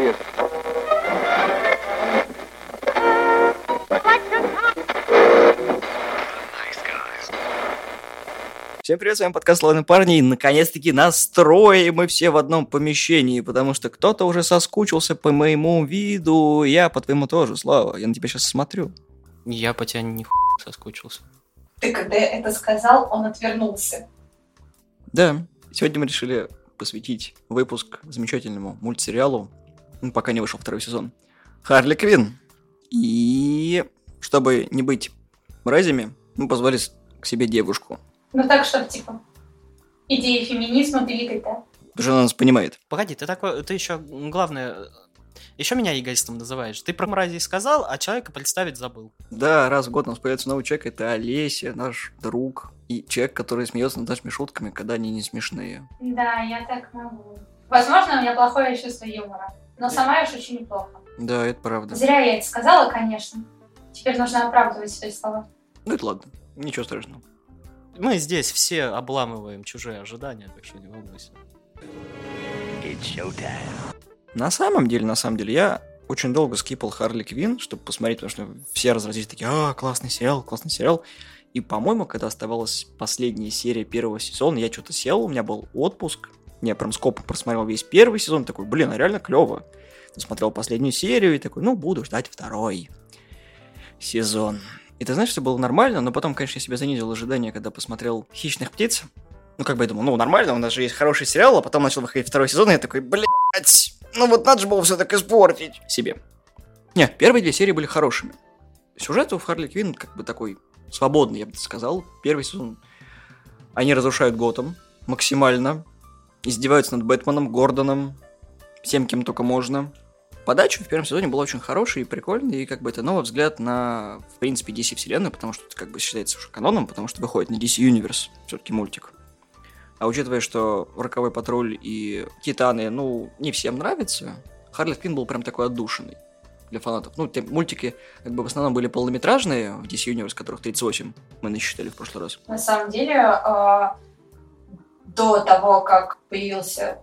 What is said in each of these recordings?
человек. Всем привет, с вами подкаст «Славные парни», и наконец-таки настроим мы все в одном помещении, потому что кто-то уже соскучился по моему виду, я по твоему тоже, Слава, я на тебя сейчас смотрю. Я по тебе не соскучился. Ты когда это сказал, он отвернулся. Да, сегодня мы решили посвятить выпуск замечательному мультсериалу, ну, пока не вышел второй сезон, Харли Квин. И чтобы не быть мразями, мы позвали к себе девушку. Ну так, чтобы, типа, идеи феминизма двигать, да? Потому что она нас понимает. Погоди, ты такой, ты еще, главное, еще меня эгоистом называешь. Ты про мразей сказал, а человека представить забыл. Да, раз в год у нас появляется новый человек, это Олеся, наш друг, и человек, который смеется над нашими шутками, когда они не смешные. Да, я так могу. Возможно, у меня плохое чувство юмора, но сама я шучу неплохо. Да, это правда. Зря я это сказала, конечно. Теперь нужно оправдывать свои слова. Ну это ладно, ничего страшного. Мы здесь все обламываем чужие ожидания, так что не волнуйся. На самом деле, на самом деле, я очень долго скипал Харли Квин, чтобы посмотреть, потому что все разразились такие, а, классный сериал, классный сериал. И, по-моему, когда оставалась последняя серия первого сезона, я что-то сел, у меня был отпуск, я прям скопом просмотрел весь первый сезон, такой, блин, а реально клево. Смотрел последнюю серию и такой, ну, буду ждать второй сезон. И ты знаешь, все было нормально, но потом, конечно, я себе занизил ожидания, когда посмотрел «Хищных птиц». Ну, как бы я думал, ну, нормально, у нас же есть хороший сериал, а потом начал выходить второй сезон, и я такой, блядь, ну вот надо же было все так испортить себе. Не, первые две серии были хорошими. Сюжет у Харли Квинн как бы такой свободный, я бы сказал. Первый сезон они разрушают Готэм максимально, издеваются над Бэтменом, Гордоном, всем, кем только можно. Подача в первом сезоне была очень хорошая и прикольная, и как бы это новый взгляд на, в принципе, DC вселенную, потому что это как бы считается уже каноном, потому что выходит на DC Universe, все-таки мультик. А учитывая, что Роковой патруль и Титаны, ну, не всем нравятся, Харли Квинн был прям такой отдушенный для фанатов. Ну, те мультики как бы в основном были полнометражные в DC Universe, которых 38 мы насчитали в прошлый раз. На самом деле, э, до того, как появился,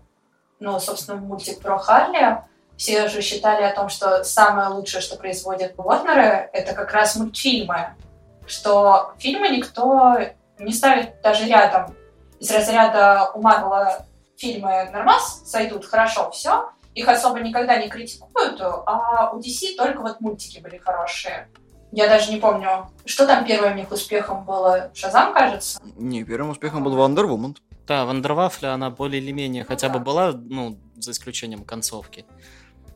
ну, собственно, мультик про Харли, все же считали о том, что самое лучшее, что производят Уорнеры, это как раз мультфильмы. Что фильмы никто не ставит даже рядом. Из разряда у Марвела фильмы нормас сойдут хорошо, все. Их особо никогда не критикуют, а у DC только вот мультики были хорошие. Я даже не помню, что там первым у них успехом было. Шазам, кажется? Не, первым успехом был Wonder. Да, Вандервафля, она более или менее ну, хотя да. бы была, ну, за исключением концовки.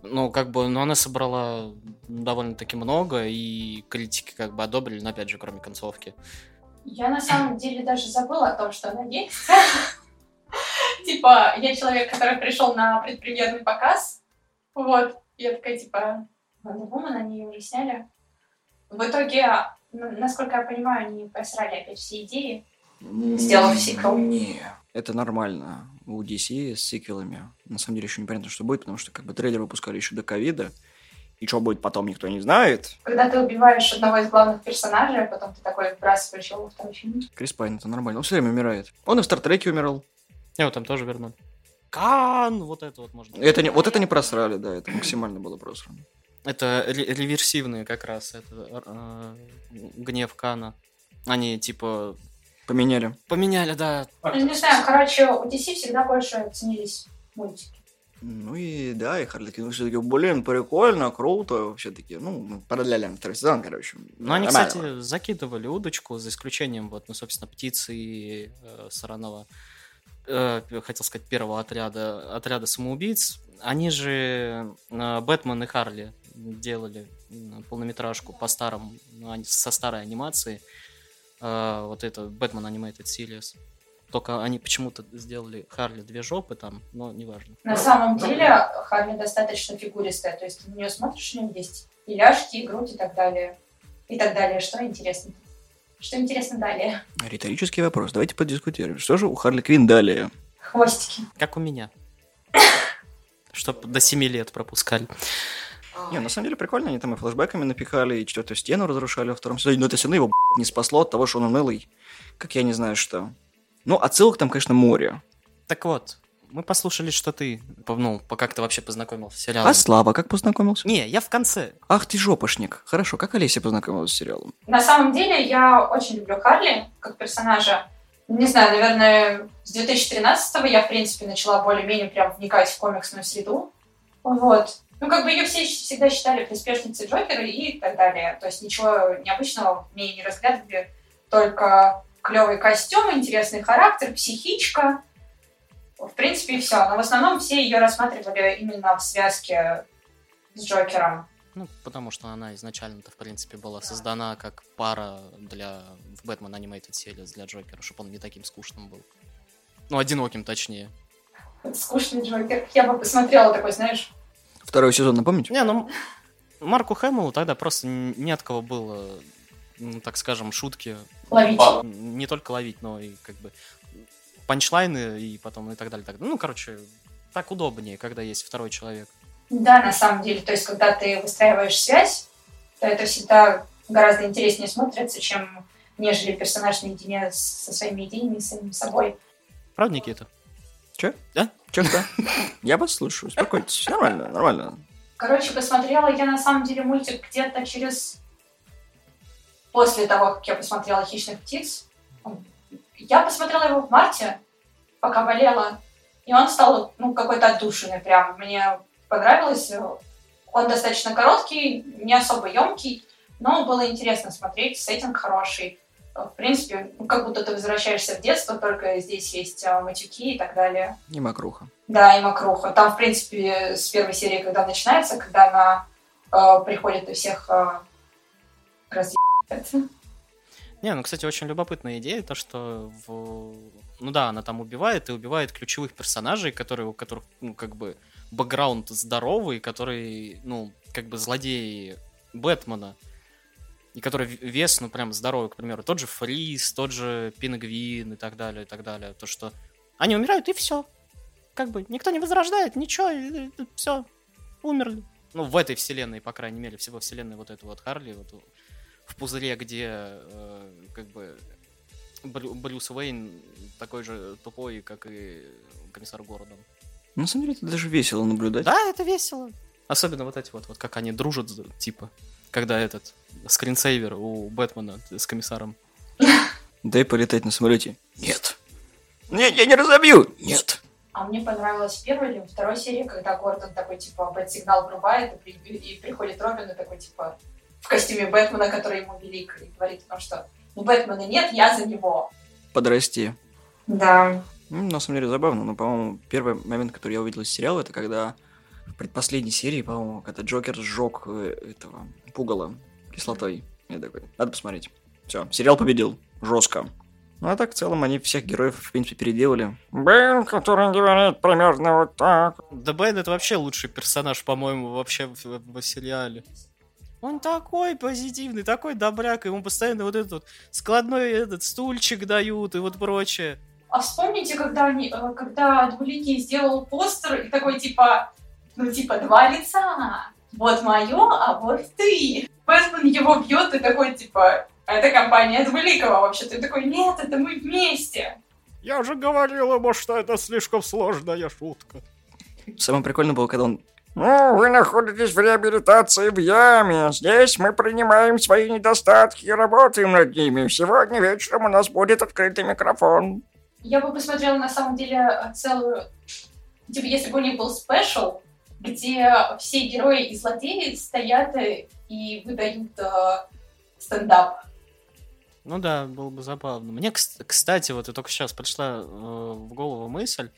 Ну, как бы, ну, она собрала довольно-таки много, и критики как бы одобрили, но опять же, кроме концовки. Я на самом деле даже забыла о том, что она есть. Типа, я человек, который пришел на предпремьерный показ, вот, я такая, типа, Wonder Woman, они ее уже сняли. В итоге, насколько я понимаю, они просрали опять все идеи, сделав сиквел. Не, это нормально у DC с сиквелами. На самом деле еще непонятно, что будет, потому что как бы трейлер выпускали еще до ковида. И что будет потом, никто не знает. Когда ты убиваешь одного из главных персонажей, а потом ты такой вбрасываешь его во второй фильм. Крис Пайн, это нормально. Он все время умирает. Он и в Стартреке умирал. Его там тоже вернули. Кан! Вот это вот можно. Это не, вот это не просрали, да, это максимально было просрано. Это реверсивные как раз, это э, гнев Кана. Они типа Поменяли. Поменяли, да. Ну, не знаю, короче, у DC всегда больше ценились мультики. Ну и да, и Харли Квинн все-таки, блин, прикольно, круто, все-таки, ну, параллельно второй сезон, короче. Ну, они, нормально. кстати, закидывали удочку, за исключением, вот, ну, собственно, птицы и э, Саранова, э, хотел сказать, первого отряда, отряда самоубийц. Они же, э, Бэтмен и Харли делали полнометражку по старому, ну, со старой анимацией, э, вот это Batman Animated Series. Только они почему-то сделали Харли две жопы там, но неважно. На самом деле Харли достаточно фигуристая, то есть ты на нее смотришь, у нее есть и ляжки, и грудь, и так далее. И так далее. Что интересно? Что интересно далее? Риторический вопрос. Давайте подискутируем. Что же у Харли Квин далее? Хвостики. Как у меня. Чтоб до 7 лет пропускали. Не, на самом деле прикольно, они там и флешбеками напихали, и четвертую стену разрушали во втором сезоне, но это все равно его не спасло от того, что он унылый, как я не знаю что. Ну, отсылок там, конечно, море. Так вот, Мы послушали, что ты, ну, как ты вообще познакомился с сериалом. А Слава как познакомился? Не, я в конце. Ах ты жопошник. Хорошо, как Олеся познакомилась с сериалом? На самом деле, я очень люблю Харли как персонажа. Не знаю, наверное, с 2013-го я, в принципе, начала более-менее прям вникать в комиксную среду. Вот. Ну, как бы ее все всегда считали приспешницей Джокера и так далее. То есть ничего необычного в ней не разглядывали, только клевый костюм, интересный характер, психичка. В принципе, и все. Но в основном все ее рассматривали именно в связке с Джокером. Ну, потому что она изначально-то, в принципе, была создана как пара для в Бэтмен Animated Series для Джокера, чтобы он не таким скучным был. Ну, одиноким, точнее. Скучный Джокер. Я бы посмотрела такой, знаешь... Второй сезон, напомните? Не, ну, Марку Хэмиллу тогда просто не от кого было, ну, так скажем, шутки. Ловить. Не только ловить, но и как бы панчлайны и потом и так далее. Так. Ну, короче, так удобнее, когда есть второй человек. Да, на самом деле. То есть, когда ты выстраиваешь связь, то это всегда гораздо интереснее смотрится, чем нежели персонаж наедине со своими идеями, с самим собой. Правда, Никита? Че? Да? Че, да? Я вас слушаю, успокойтесь. Нормально, нормально. Короче, посмотрела я на самом деле мультик где-то через... После того, как я посмотрела «Хищных птиц». Я посмотрела его в марте, пока болела. И он стал, ну, какой-то отдушенный прям. Мне понравилось. Он достаточно короткий, не особо емкий, но было интересно смотреть, сеттинг хороший. В принципе, ну, как будто ты возвращаешься в детство, только здесь есть а, матюки и так далее. И макруха. Да, и макруха. Там, в принципе, с первой серии, когда начинается, когда она э, приходит и всех э, разъебает. Не, ну, кстати, очень любопытная идея, то, что в... Ну да, она там убивает и убивает ключевых персонажей, которые, у которых, ну, как бы, бэкграунд здоровый, который, ну, как бы злодеи Бэтмена, и который вес, ну, прям здоровый, к примеру, тот же Фриз, тот же Пингвин и так далее, и так далее. То, что они умирают, и все. Как бы никто не возрождает, ничего, все, умерли. Ну, в этой вселенной, по крайней мере, всего вселенной вот этой вот Харли, вот в пузыре, где э, как бы Брю, Брюс Уэйн такой же тупой, как и комиссар Гордон. На самом деле, это даже весело наблюдать. Да, это весело. Особенно вот эти вот, вот как они дружат, типа, когда этот скринсейвер у Бэтмена с комиссаром. Дай полетать на самолете. Нет. Нет, я не разобью. Нет. А мне понравилась первая или второй серии, когда Гордон такой, типа, бэт-сигнал врубает, и, при... и приходит Робин и такой, типа, в костюме Бэтмена, который ему велик, и говорит о том, что ну, Бэтмена нет, я за него. Подрасти. Да. Ну, на самом деле забавно, но, по-моему, первый момент, который я увидел из сериала, это когда в предпоследней серии, по-моему, когда Джокер сжег э, этого пугала кислотой. Я такой, надо посмотреть. Все, сериал победил. Жестко. Ну а так, в целом, они всех героев, в принципе, переделали. Бен, который говорит примерно вот так. Да Бен это вообще лучший персонаж, по-моему, вообще в, в, в сериале. Он такой позитивный, такой добряк, ему постоянно вот этот вот складной этот стульчик дают и вот прочее. А вспомните, когда, они, э, когда Двуликий сделал постер и такой, типа, ну, типа, два лица. Вот мое, а вот ты. Бэтмен его бьет и такой, типа, а это компания Двуликова вообще-то. И такой, нет, это мы вместе. Я же говорил ему, что это слишком сложная шутка. Самое прикольное было, когда он ну, вы находитесь в реабилитации в яме. Здесь мы принимаем свои недостатки и работаем над ними. Сегодня вечером у нас будет открытый микрофон. Я бы посмотрела, на самом деле, целую... Типа, если бы у них был спешл, где все герои и злодеи стоят и выдают э, стендап. Ну да, было бы забавно. Мне, кстати, вот и только сейчас пришла э, в голову мысль,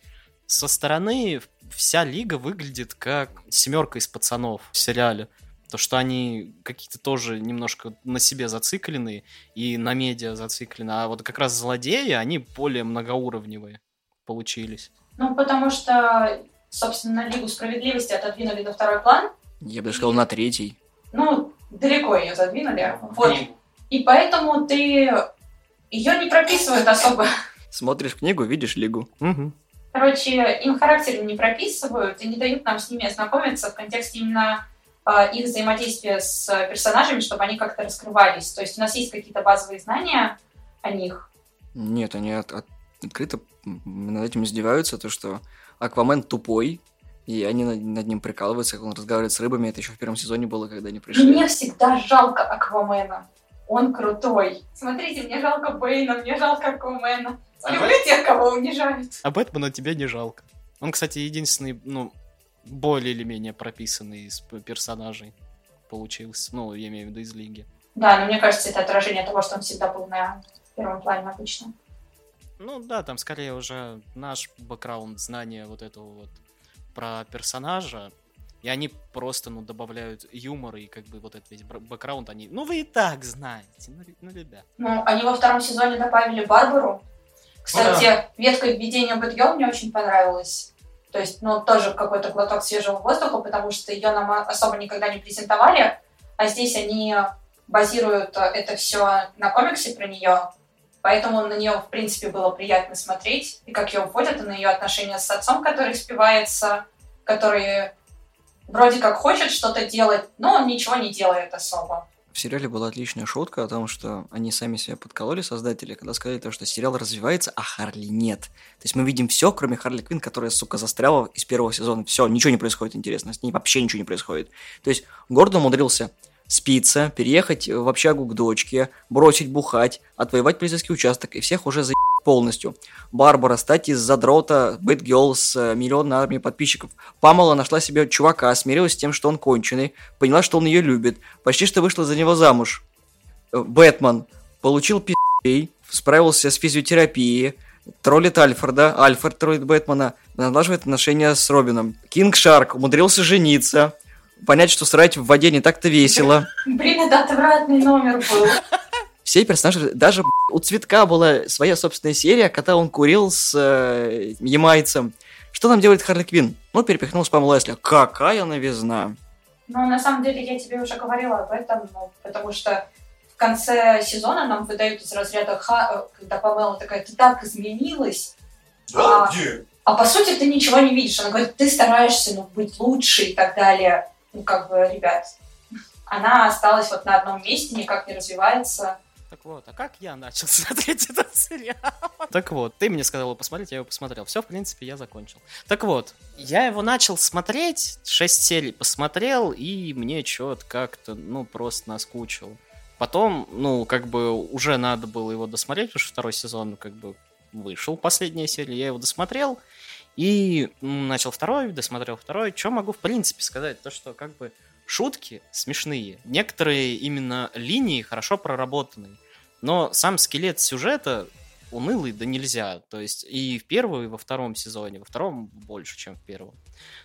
со стороны вся лига выглядит как семерка из пацанов в сериале. То, что они какие-то тоже немножко на себе зациклены и на медиа зациклены. А вот как раз злодеи, они более многоуровневые получились. Ну, потому что, собственно, Лигу Справедливости отодвинули на второй план. Я бы даже сказал, на третий. Ну, далеко ее задвинули. Вот. И поэтому ты ее не прописывают особо. Смотришь книгу, видишь Лигу. Угу. Короче, им характер не прописывают и не дают нам с ними ознакомиться в контексте именно э, их взаимодействия с персонажами, чтобы они как-то раскрывались. То есть у нас есть какие-то базовые знания о них. Нет, они от, от, открыто над этим издеваются, то что Аквамен тупой, и они над, над ним прикалываются, как он разговаривает с рыбами. Это еще в первом сезоне было, когда они пришли. Мне всегда жалко Аквамена. Он крутой. Смотрите, мне жалко Бэйна, мне жалко Аквамена. Люблю тех, кого унижают. А Бэтмена тебе не жалко. Он, кстати, единственный, ну, более или менее прописанный из персонажей получился. Ну, я имею в виду из Лиги. Да, но мне кажется, это отражение того, что он всегда был на первом плане обычно. Ну да, там скорее уже наш бэкграунд, знание вот этого вот про персонажа. И они просто, ну, добавляют юмор и как бы вот этот весь бэкграунд, они... Ну, вы и так знаете, ну, ну ребят. Ну, они во втором сезоне добавили Барбару. Кстати, ветка введения Бэтгелл мне очень понравилась. То есть, ну, тоже какой-то глоток свежего воздуха, потому что ее нам особо никогда не презентовали, а здесь они базируют э, это все на комиксе про нее, поэтому на нее, в принципе, было приятно смотреть, и как ее вводят, и на ее отношения с отцом, который спивается, который вроде как хочет что-то делать, но он ничего не делает особо. В сериале была отличная шутка о том, что они сами себя подкололи, создатели, когда сказали то, что сериал развивается, а Харли нет. То есть мы видим все, кроме Харли Квин, которая, сука, застряла из первого сезона. Все, ничего не происходит интересно, с ней вообще ничего не происходит. То есть Гордон умудрился спиться, переехать в общагу к дочке, бросить бухать, отвоевать полицейский участок и всех уже за полностью. Барбара стать из задрота Бэтгелл с э, миллионной армией подписчиков. Памела нашла себе чувака, смирилась с тем, что он конченый, поняла, что он ее любит, почти что вышла за него замуж. Э, Бэтмен получил пи***й, справился с физиотерапией, троллит Альфреда, Альфред троллит Бэтмена, налаживает отношения с Робином. Кинг Шарк умудрился жениться, понять, что срать в воде не так-то весело. Блин, это отвратный номер был. Все персонажи, даже у Цветка была своя собственная серия, когда он курил с э, ямайцем. Что там делает Харли Квин? Ну, перепихнул с Памелой Лесли. Какая новизна! Ну, на самом деле, я тебе уже говорила об этом, ну, потому что в конце сезона нам выдают из разряда, «Ха», э, когда Памела такая, ты так изменилась, Да, А. где? а по сути ты ничего не видишь. Она говорит, ты стараешься ну, быть лучше и так далее. Ну, как бы, ребят, она осталась вот на одном месте, никак не развивается. Так вот, а как я начал смотреть этот сериал? Так вот, ты мне сказал его посмотреть, я его посмотрел. Все, в принципе, я закончил. Так вот, я его начал смотреть, 6 серий посмотрел, и мне что-то как-то, ну, просто наскучил. Потом, ну, как бы уже надо было его досмотреть, потому что второй сезон, как бы, вышел, последняя серия, я его досмотрел, и начал второй, досмотрел второй. Что могу, в принципе, сказать? То, что, как бы, шутки смешные. Некоторые именно линии хорошо проработаны. Но сам скелет сюжета унылый да нельзя. То есть и в первом, и во втором сезоне. Во втором больше, чем в первом.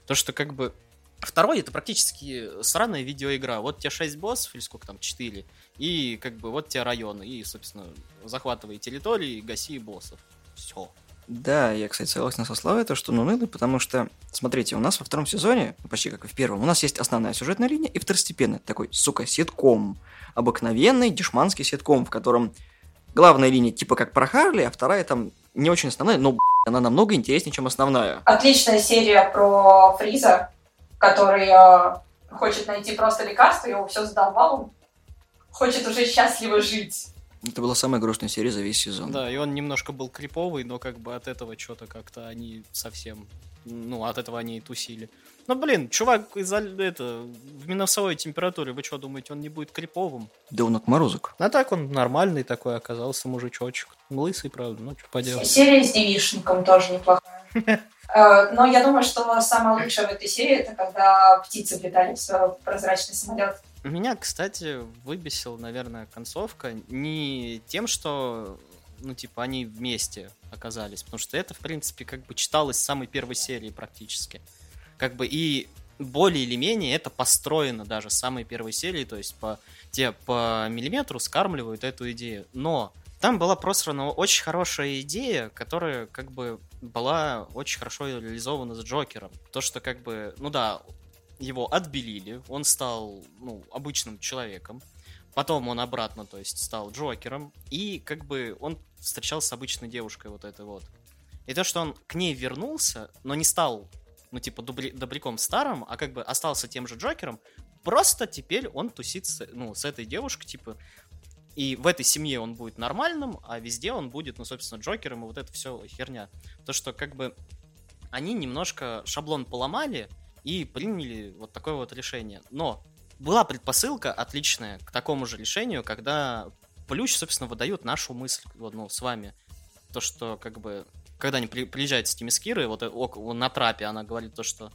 То, что как бы... Второй это практически сраная видеоигра. Вот тебе 6 боссов, или сколько там, 4. И как бы вот тебе районы. И, собственно, захватывай территории, гаси боссов. Все. Да, я, кстати, согласен со Славой, то, что он унылый, потому что, смотрите, у нас во втором сезоне, почти как и в первом, у нас есть основная сюжетная линия и второстепенная, такой, сука, ситком. Обыкновенный дешманский ситком, в котором главная линия типа как про Харли, а вторая там не очень основная, но она намного интереснее, чем основная. Отличная серия про Фриза, который э, хочет найти просто лекарство, его все задолбал, он хочет уже счастливо жить. Это была самая грустная серия за весь сезон. Да, и он немножко был криповый, но как бы от этого что-то как-то они совсем... Ну, от этого они и тусили. Ну, блин, чувак из это, в минусовой температуре, вы что, думаете, он не будет криповым? Да он отморозок. А так он нормальный такой оказался мужичочек. Лысый, правда, ну, что поделать. Серия с девишником тоже неплохая. Э, Но я думаю, что самое лучшее в этой серии это когда птицы влетали в прозрачный самолет. Меня, кстати, выбесила, наверное, концовка не тем, что, ну, типа, они вместе оказались, потому что это, в принципе, как бы читалось с самой первой серии практически. Как бы и более или менее это построено даже с самой первой серии, то есть по, те по миллиметру скармливают эту идею. Но там была просрана очень хорошая идея, которая как бы была очень хорошо реализована с Джокером. То, что как бы, ну да, его отбелили, он стал, ну, обычным человеком. Потом он обратно, то есть, стал Джокером. И как бы он встречался с обычной девушкой вот этой вот. И то, что он к ней вернулся, но не стал, ну, типа, дубли- добряком старым, а как бы остался тем же Джокером, просто теперь он тусит с, ну, с этой девушкой, типа, и в этой семье он будет нормальным, а везде он будет, ну, собственно, Джокером, и вот это все херня. То, что как бы они немножко шаблон поломали и приняли вот такое вот решение. Но была предпосылка отличная к такому же решению, когда Плющ, собственно, выдает нашу мысль ну, с вами. То, что, как бы, когда они при, приезжают с Тимискирой, вот э, на трапе она говорит то, что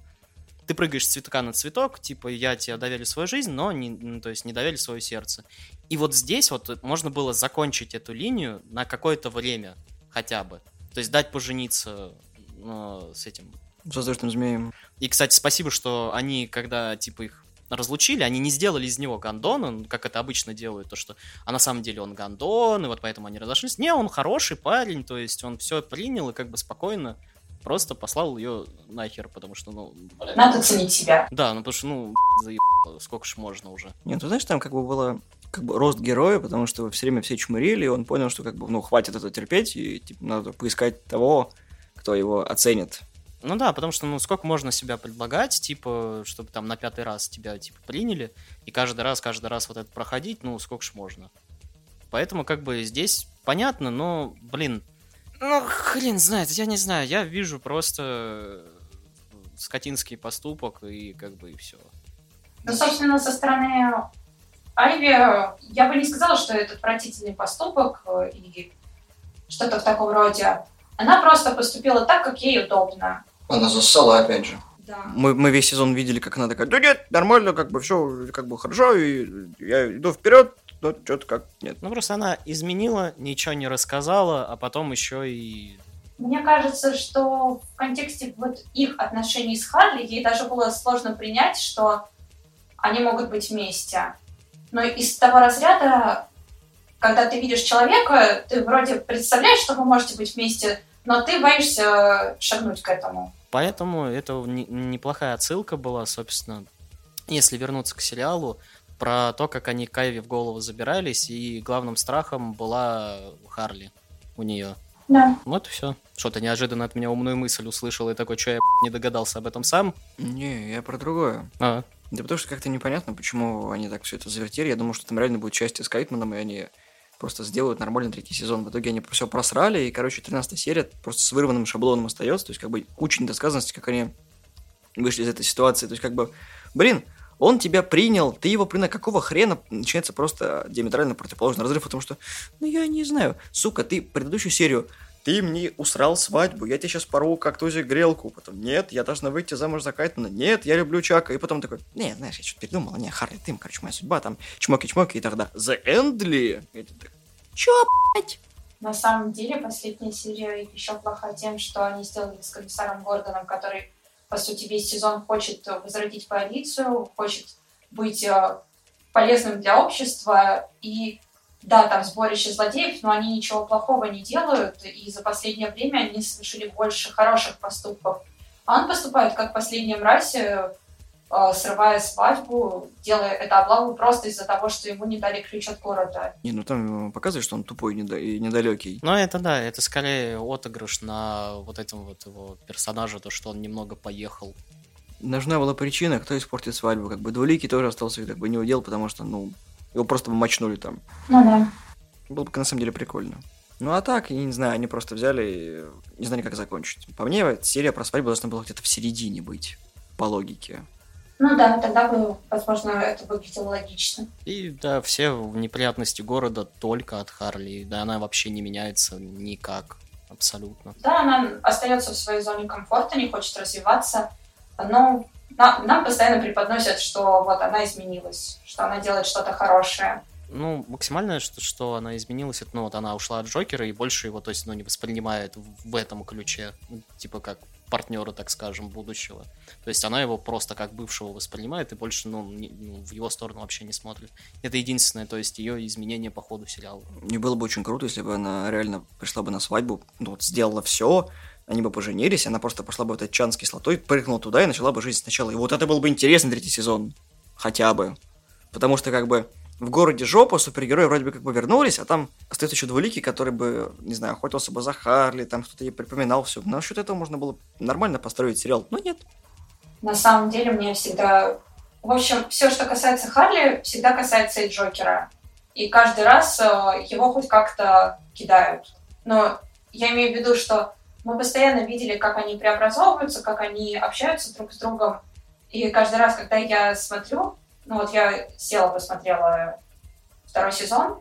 ты прыгаешь с цветка на цветок, типа, я тебе доверю свою жизнь, но не, ну, то есть не доверю свое сердце. И вот здесь вот можно было закончить эту линию на какое-то время хотя бы. То есть дать пожениться ну, с этим... Воздушным змеем. И, кстати, спасибо, что они, когда, типа, их разлучили, они не сделали из него гандона, как это обычно делают, то что а на самом деле он гандон, и вот поэтому они разошлись. Не, он хороший парень, то есть он все принял и как бы спокойно просто послал ее нахер, потому что, ну... Надо ценить себя. Да, ну потому что, ну, заеб... сколько ж можно уже. Нет, ты знаешь, там как бы было как бы рост героя, потому что все время все чмырили, и он понял, что как бы, ну, хватит это терпеть, и типа, надо поискать того, кто его оценит. Ну да, потому что, ну, сколько можно себя предлагать, типа, чтобы там на пятый раз тебя, типа, приняли, и каждый раз, каждый раз вот это проходить, ну, сколько ж можно. Поэтому, как бы, здесь понятно, но, блин, ну, хрен знает, я не знаю, я вижу просто скотинский поступок, и как бы, и все. Ну, собственно, со стороны Айви, я бы не сказала, что это отвратительный поступок э, и что-то в таком роде. Она просто поступила так, как ей удобно. Она зассала опять же. Да. Мы, мы весь сезон видели, как она такая, да нет, нормально, как бы все, как бы хорошо, и я иду вперед, но что-то как нет. Ну, просто она изменила, ничего не рассказала, а потом еще и... Мне кажется, что в контексте вот их отношений с Харли ей даже было сложно принять, что они могут быть вместе. Но из того разряда, когда ты видишь человека, ты вроде представляешь, что вы можете быть вместе, но ты боишься шагнуть к этому. Поэтому это неплохая отсылка была, собственно, если вернуться к сериалу, про то, как они Кайви в голову забирались, и главным страхом была Харли у нее. Да. Вот и все. Что-то неожиданно от меня умную мысль услышал, и такой, что я не догадался об этом сам. Не, я про другое. А. Да потому что как-то непонятно, почему они так все это завертели. Я думал, что там реально будет часть с Кайтманом, и они просто сделают нормальный третий сезон. В итоге они все просрали, и, короче, 13 серия просто с вырванным шаблоном остается. То есть, как бы, куча недосказанности, как они вышли из этой ситуации. То есть, как бы, блин, он тебя принял, ты его принял, какого хрена начинается просто диаметрально противоположный разрыв, потому что, ну, я не знаю, сука, ты предыдущую серию ты мне усрал свадьбу, я тебе сейчас порву как тузик грелку. Потом, нет, я должна выйти замуж за Кайтмана. Нет, я люблю Чака. И потом такой, нет, знаешь, я что-то передумал. Не, Харли, ты, короче, моя судьба, там, чмоки-чмоки. И тогда, The Endly? И чё, блядь? На самом деле, последняя серия еще плоха тем, что они сделали с комиссаром Гордоном, который, по сути, весь сезон хочет возродить полицию, хочет быть э, полезным для общества, и да, там сборище злодеев, но они ничего плохого не делают, и за последнее время они совершили больше хороших поступков. А он поступает как последняя мразь, э, срывая свадьбу, делая это облаву просто из-за того, что ему не дали ключ от города. Не, ну там показывает, что он тупой и недалекий. Ну это да, это скорее отыгрыш на вот этом вот его персонаже, то, что он немного поехал. Нужна была причина, кто испортит свадьбу. Как бы Двуликий тоже остался как бы не удел, потому что, ну, его просто бы мочнули там. Ну да. Было бы на самом деле прикольно. Ну а так, я не знаю, они просто взяли и не знали, как закончить. По мне, серия про свадьбу должна была где-то в середине быть, по логике. Ну да, тогда бы, возможно, это выглядело логично. И да, все неприятности города только от Харли. Да, она вообще не меняется никак. Абсолютно. Да, она остается в своей зоне комфорта, не хочет развиваться. Но нам, нам постоянно преподносят, что вот она изменилась, что она делает что-то хорошее. Ну, максимальное, что, что она изменилась, это, ну, вот она ушла от Джокера и больше его, то есть, ну, не воспринимает в, этом ключе, ну, типа, как партнера, так скажем, будущего. То есть она его просто как бывшего воспринимает и больше, ну, не, ну, в его сторону вообще не смотрит. Это единственное, то есть ее изменение по ходу сериала. Мне было бы очень круто, если бы она реально пришла бы на свадьбу, ну, вот сделала все, они бы поженились, она просто пошла бы в этот чан с кислотой, прыгнула туда и начала бы жизнь сначала. И вот это был бы интересный третий сезон. Хотя бы. Потому что, как бы, в городе жопа, супергерои вроде бы как бы вернулись, а там остается еще двуликий, который бы, не знаю, охотился бы за Харли, там что-то ей припоминал все. Но насчет этого можно было нормально построить сериал, но нет. На самом деле мне всегда... В общем, все, что касается Харли, всегда касается и Джокера. И каждый раз э, его хоть как-то кидают. Но я имею в виду, что мы постоянно видели, как они преобразовываются, как они общаются друг с другом. И каждый раз, когда я смотрю, ну вот я села, посмотрела второй сезон,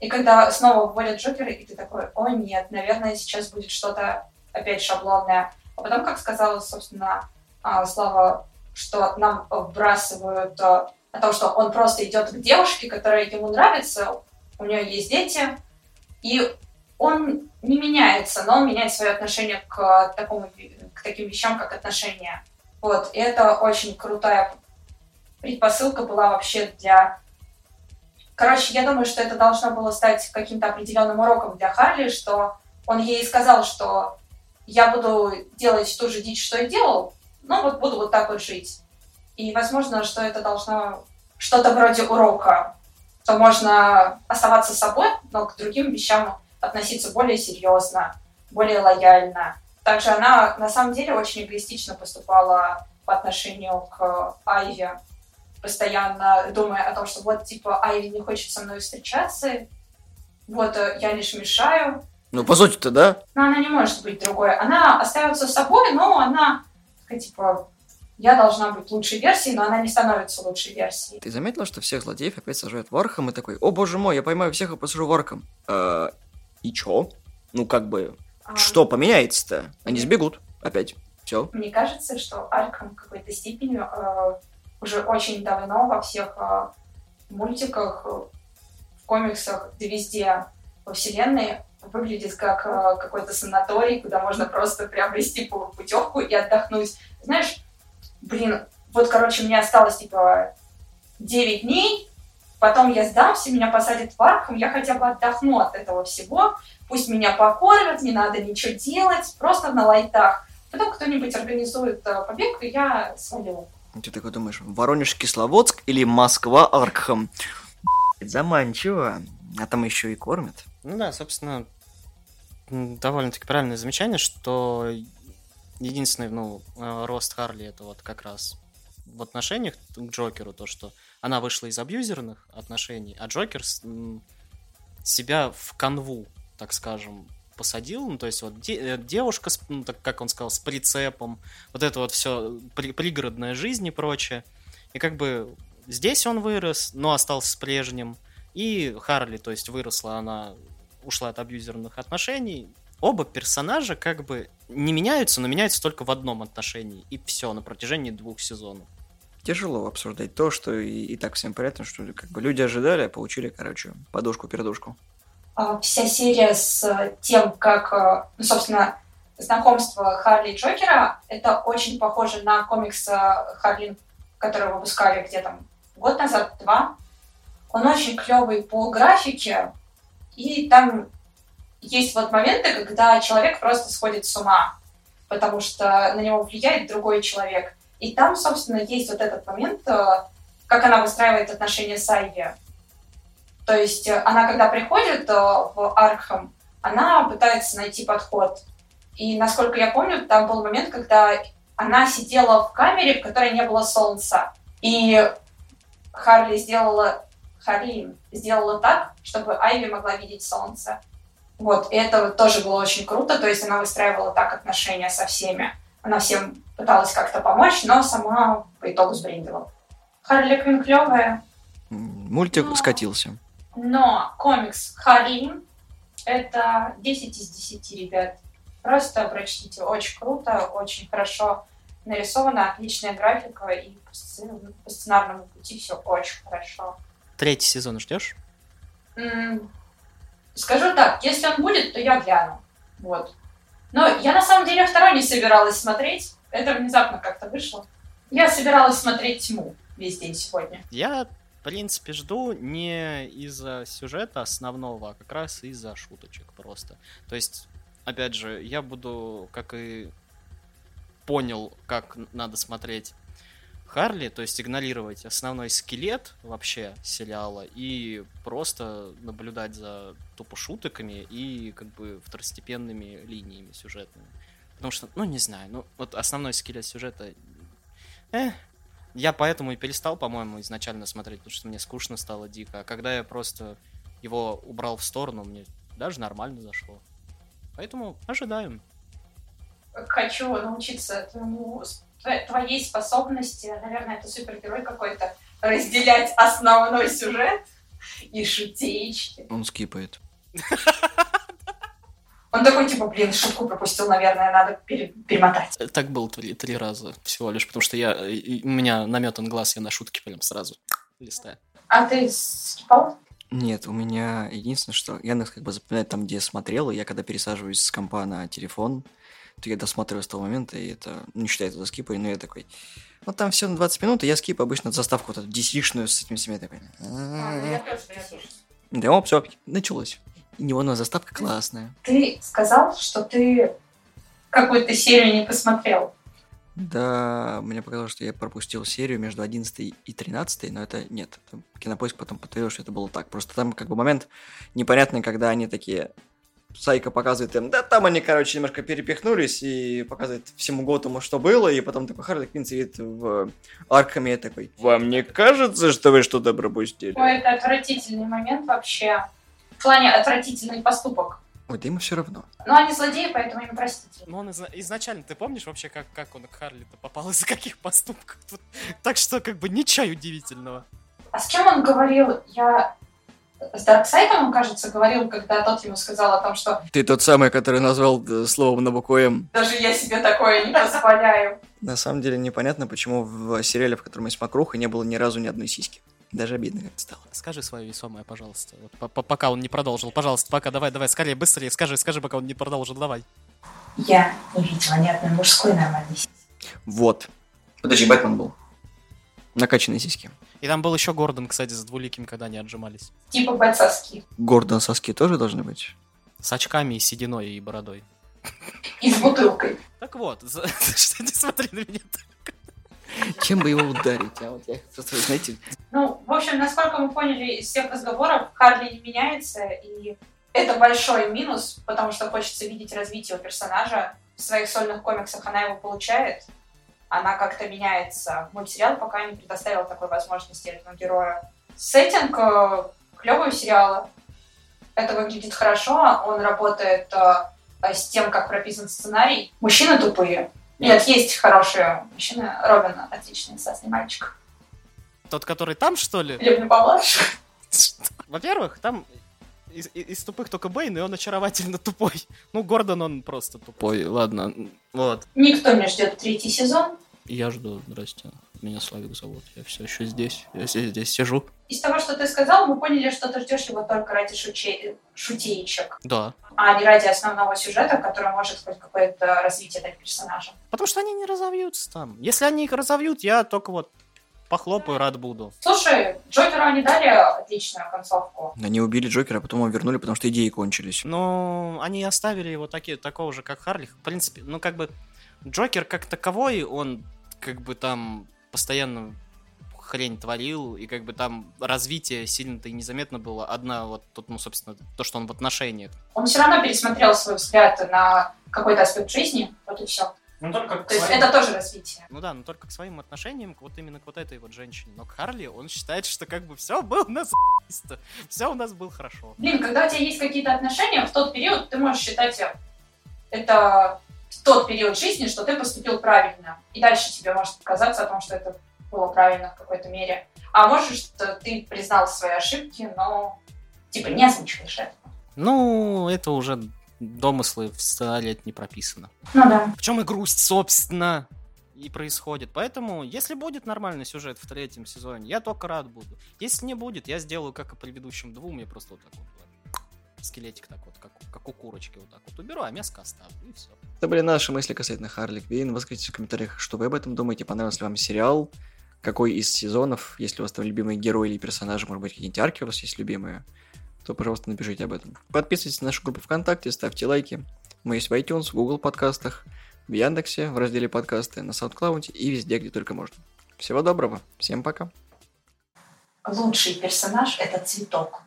и когда снова вводят Джокера, и ты такой, о нет, наверное, сейчас будет что-то опять шаблонное. А потом, как сказала, собственно, а, Слава, что нам вбрасывают а, о том, что он просто идет к девушке, которая ему нравится, у нее есть дети, и он не меняется, но он меняет свое отношение к, такому, к таким вещам, как отношения. Вот, и это очень крутая предпосылка была вообще для... Короче, я думаю, что это должно было стать каким-то определенным уроком для Харли, что он ей сказал, что я буду делать ту же дичь, что и делал, но вот буду вот так вот жить. И, возможно, что это должно что-то вроде урока, что можно оставаться собой, но к другим вещам относиться более серьезно, более лояльно. Также она на самом деле очень эгоистично поступала по отношению к Айве, постоянно думая о том, что вот, типа, Айви не хочет со мной встречаться, вот, э, я лишь мешаю. Ну, по сути-то, да? Но она не может быть другой. Она остается собой, но она, такая, типа, я должна быть лучшей версией, но она не становится лучшей версией. Ты заметила, что всех злодеев опять сажают в Архам и такой, о боже мой, я поймаю всех и посажу в Архам. Э, и чё? Ну, как бы, а... что поменяется-то? Они сбегут опять. Все. Мне кажется, что Архам в какой-то степени э, уже очень давно во всех э, мультиках, э, в комиксах, да везде во вселенной выглядит как э, какой-то санаторий, куда можно просто приобрести путевку и отдохнуть. Знаешь, блин, вот, короче, мне осталось, типа, 9 дней, потом я сдамся, меня посадят в Арkham, я хотя бы отдохну от этого всего, пусть меня покормят, не надо ничего делать, просто на лайтах. Потом кто-нибудь организует э, побег, и я свалю. Ты такой думаешь, Воронеж, Кисловодск или Москва, Аркхам? Заманчиво. А там еще и кормят. Ну да, собственно, довольно-таки правильное замечание, что единственный, ну, э, рост Харли это вот как раз в отношениях к Джокеру, то, что она вышла из абьюзерных отношений, а Джокер себя в канву, так скажем, посадил, ну, то есть вот де- э, девушка, с, ну, так как он сказал, с прицепом, вот это вот все при- пригородная жизнь и прочее. И как бы здесь он вырос, но остался с прежним. И Харли, то есть выросла она, ушла от абьюзерных отношений. Оба персонажа как бы не меняются, но меняются только в одном отношении. И все на протяжении двух сезонов. Тяжело обсуждать то, что и, и так всем понятно, что как бы люди ожидали, а получили, короче, подушку-передушку. А, вся серия с тем, как, э, ну, собственно, знакомство Харли и Джокера, это очень похоже на комикс э, Харли, который выпускали где то год назад, два. Он очень клевый по графике, и там есть вот моменты, когда человек просто сходит с ума, потому что на него влияет другой человек. И там, собственно, есть вот этот момент, э, как она выстраивает отношения с Айви. То есть э, она, когда приходит э, в Архам, она пытается найти подход. И, насколько я помню, там был момент, когда она сидела в камере, в которой не было солнца. И Харли сделала, Харлин сделала так, чтобы Айви могла видеть солнце. Вот, и это тоже было очень круто, то есть она выстраивала так отношения со всеми. Она всем пыталась как-то помочь, но сама по итогу сбрендила. Харли Квин клевая. Мультик но... скатился. Но комикс Харин это 10 из 10, ребят. Просто прочтите. Очень круто, очень хорошо нарисовано, отличная графика, и по, сценарному пути все очень хорошо. Третий сезон ждешь? Скажу так, если он будет, то я гляну. Вот. Но я на самом деле второй не собиралась смотреть. Это внезапно как-то вышло. Я собиралась смотреть тьму весь день сегодня. Я в принципе, жду не из-за сюжета основного, а как раз из-за шуточек просто. То есть, опять же, я буду, как и понял, как надо смотреть Харли, то есть игнорировать основной скелет вообще сериала и просто наблюдать за тупо шутоками и как бы второстепенными линиями сюжетными. Потому что, ну, не знаю, ну, вот основной скелет сюжета... Э, я поэтому и перестал, по-моему, изначально смотреть, потому что мне скучно стало дико. А когда я просто его убрал в сторону, мне даже нормально зашло. Поэтому ожидаем. хочу научиться тво- твоей способности, наверное, это супергерой какой-то, разделять основной сюжет и шутеечки. Он скипает. Он такой, типа, блин, шутку пропустил, наверное, надо пере- перемотать. Э, Так был три, три раза всего лишь, потому что я, и у меня наметан глаз, я на шутки прям сразу листаю. А ты скипал? Нет, у меня единственное, что Яндекс как бы запоминает там, где смотрел, и я когда пересаживаюсь с компа на телефон, то я досматриваю с того момента, и это не считается за скипой, но я такой, ну там все на 20 минут, и я скип обычно заставку вот эту dc с этими всеми такой. А, ну я тоже. Да, все, началось. И неоновая заставка классная. Ты сказал, что ты какую-то серию не посмотрел. Да, мне показалось, что я пропустил серию между 11 и 13, но это нет. Кинопоиск потом подтвердил, что это было так. Просто там как бы момент непонятный, когда они такие... Сайка показывает им, да там они, короче, немножко перепихнулись и показывает всему Готэму, что было, и потом такой Харли Квинн сидит в Аркаме такой, вам не кажется, что вы что-то пропустили? Ой, это отвратительный момент вообще. В плане отвратительный поступок. Ой, да ему все равно. Но они злодеи, поэтому им простите. Ну, он изна- изначально, ты помнишь вообще, как, как он к Харли-то попал, из-за каких поступков? Тут- Так что, как бы, ничего удивительного. А с кем он говорил? Я с Дарксайдом, он, кажется, говорил, когда тот ему сказал о том, что Ты тот самый, который назвал э, словом на букву М. даже я себе такое не позволяю. На самом деле непонятно, почему в сериале, в котором есть Макруха, не было ни разу ни одной сиськи. Даже обидно как-то стало. Скажи свое весомое, пожалуйста. Вот по- по- пока он не продолжил. Пожалуйста, пока, давай, давай, скорее, быстрее, скажи, скажи, пока он не продолжил, давай. Я не видела ни одной мужской нормальной сиськи. Вот. Подожди, Бэтмен был. Накачанные сиськи. И там был еще Гордон, кстати, с двуликим, когда они отжимались. Типа бойцовские. Гордон соски тоже должны быть? С очками и сединой и бородой. И с бутылкой. Так вот, за- что не смотри на меня так. Чем бы его ударить? А вот я, просто, знаете, Ну, в общем, насколько мы поняли из всех разговоров, Харли не меняется, и это большой минус, потому что хочется видеть развитие у персонажа. В своих сольных комиксах она его получает, она как-то меняется. Мультсериал пока не предоставил такой возможности этому герою. Сеттинг э, клевый у сериала. Это выглядит хорошо, он работает э, с тем, как прописан сценарий. Мужчины тупые. Нет, есть хорошие мужчины. Робин отличный, классный мальчик. Тот, который там, что ли? Или помладше. Во-первых, там из, из- из тупых только Бэйн, и он очаровательно тупой. Ну, Гордон, он просто тупой. Ладно, вот. Никто не ждет третий сезон. Я жду, здрасте. Меня Славик зовут. Я все еще здесь. Я здесь, здесь сижу. Из того, что ты сказал, мы поняли, что ты ждешь его только ради шуче- шутеечек, Да. а не ради основного сюжета, который может хоть какое-то развитие дать персонажа. Потому что они не разовьются там. Если они их разовьют, я только вот похлопаю, рад буду. Слушай, Джокеру они дали отличную концовку. они убили Джокера, а потом его вернули, потому что идеи кончились. Ну, они оставили его таки, такого же, как Харли. В принципе, ну, как бы, Джокер как таковой, он как бы там постоянно хрень творил, и как бы там развитие сильно-то и незаметно было. Одна вот тут, ну, собственно, то, что он в отношениях. Он все равно пересмотрел свой взгляд на какой-то аспект жизни, вот и все. Ну, только То есть это тоже развитие. Ну да, но только к своим отношениям, к вот именно к вот этой вот женщине. Но к Харли он считает, что как бы все было у нас все у нас было хорошо. Блин, когда у тебя есть какие-то отношения, в тот период ты можешь считать э, это тот период жизни, что ты поступил правильно. И дальше тебе может казаться о том, что это было правильно в какой-то мере. А может, что ты признал свои ошибки, но типа не озвучиваешь это. Ну, это уже домыслы в сценарии это не прописано. Ну да. В чем и грусть, собственно, и происходит. Поэтому, если будет нормальный сюжет в третьем сезоне, я только рад буду. Если не будет, я сделаю, как и предыдущим двум, я просто вот так вот скелетик так вот, как, как у курочки вот так вот уберу, а мяско оставлю, и все. Это были наши мысли касательно Харли Квинн. Выскажите в комментариях, что вы об этом думаете. Понравился ли вам сериал? Какой из сезонов? Если у вас там любимые герои или персонажи, может быть, какие-нибудь арки у вас есть любимые, то, пожалуйста, напишите об этом. Подписывайтесь на нашу группу ВКонтакте, ставьте лайки. Мы есть в iTunes, в Google подкастах, в Яндексе, в разделе подкасты, на SoundCloud и везде, где только можно. Всего доброго. Всем пока. Лучший персонаж — это цветок.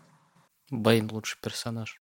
Бэйн лучший персонаж.